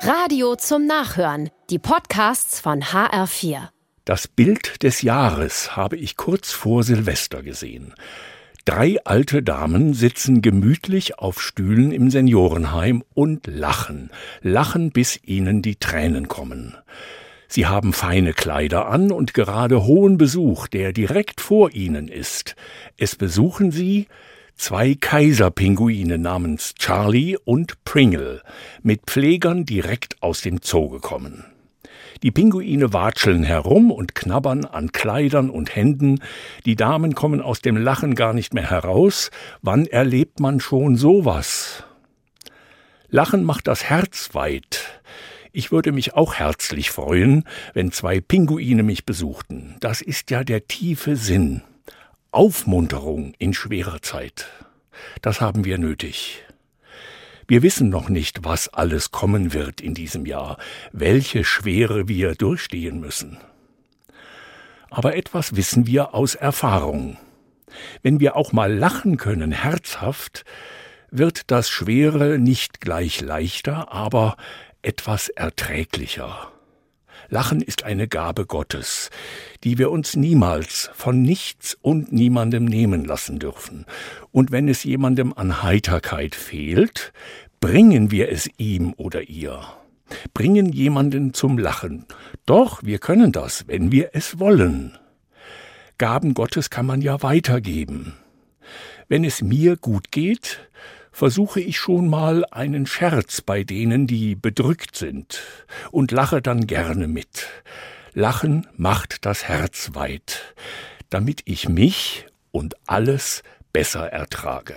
Radio zum Nachhören. Die Podcasts von HR4. Das Bild des Jahres habe ich kurz vor Silvester gesehen. Drei alte Damen sitzen gemütlich auf Stühlen im Seniorenheim und lachen, lachen bis ihnen die Tränen kommen. Sie haben feine Kleider an und gerade hohen Besuch, der direkt vor ihnen ist. Es besuchen sie zwei Kaiserpinguine namens Charlie und Pringle, mit Pflegern direkt aus dem Zoo gekommen. Die Pinguine watscheln herum und knabbern an Kleidern und Händen, die Damen kommen aus dem Lachen gar nicht mehr heraus, wann erlebt man schon sowas? Lachen macht das Herz weit. Ich würde mich auch herzlich freuen, wenn zwei Pinguine mich besuchten. Das ist ja der tiefe Sinn. Aufmunterung in schwerer Zeit. Das haben wir nötig. Wir wissen noch nicht, was alles kommen wird in diesem Jahr, welche Schwere wir durchstehen müssen. Aber etwas wissen wir aus Erfahrung. Wenn wir auch mal lachen können, herzhaft, wird das Schwere nicht gleich leichter, aber etwas erträglicher. Lachen ist eine Gabe Gottes, die wir uns niemals von nichts und niemandem nehmen lassen dürfen. Und wenn es jemandem an Heiterkeit fehlt, bringen wir es ihm oder ihr. Bringen jemanden zum Lachen. Doch, wir können das, wenn wir es wollen. Gaben Gottes kann man ja weitergeben. Wenn es mir gut geht, versuche ich schon mal einen Scherz bei denen, die bedrückt sind, und lache dann gerne mit. Lachen macht das Herz weit, damit ich mich und alles besser ertrage.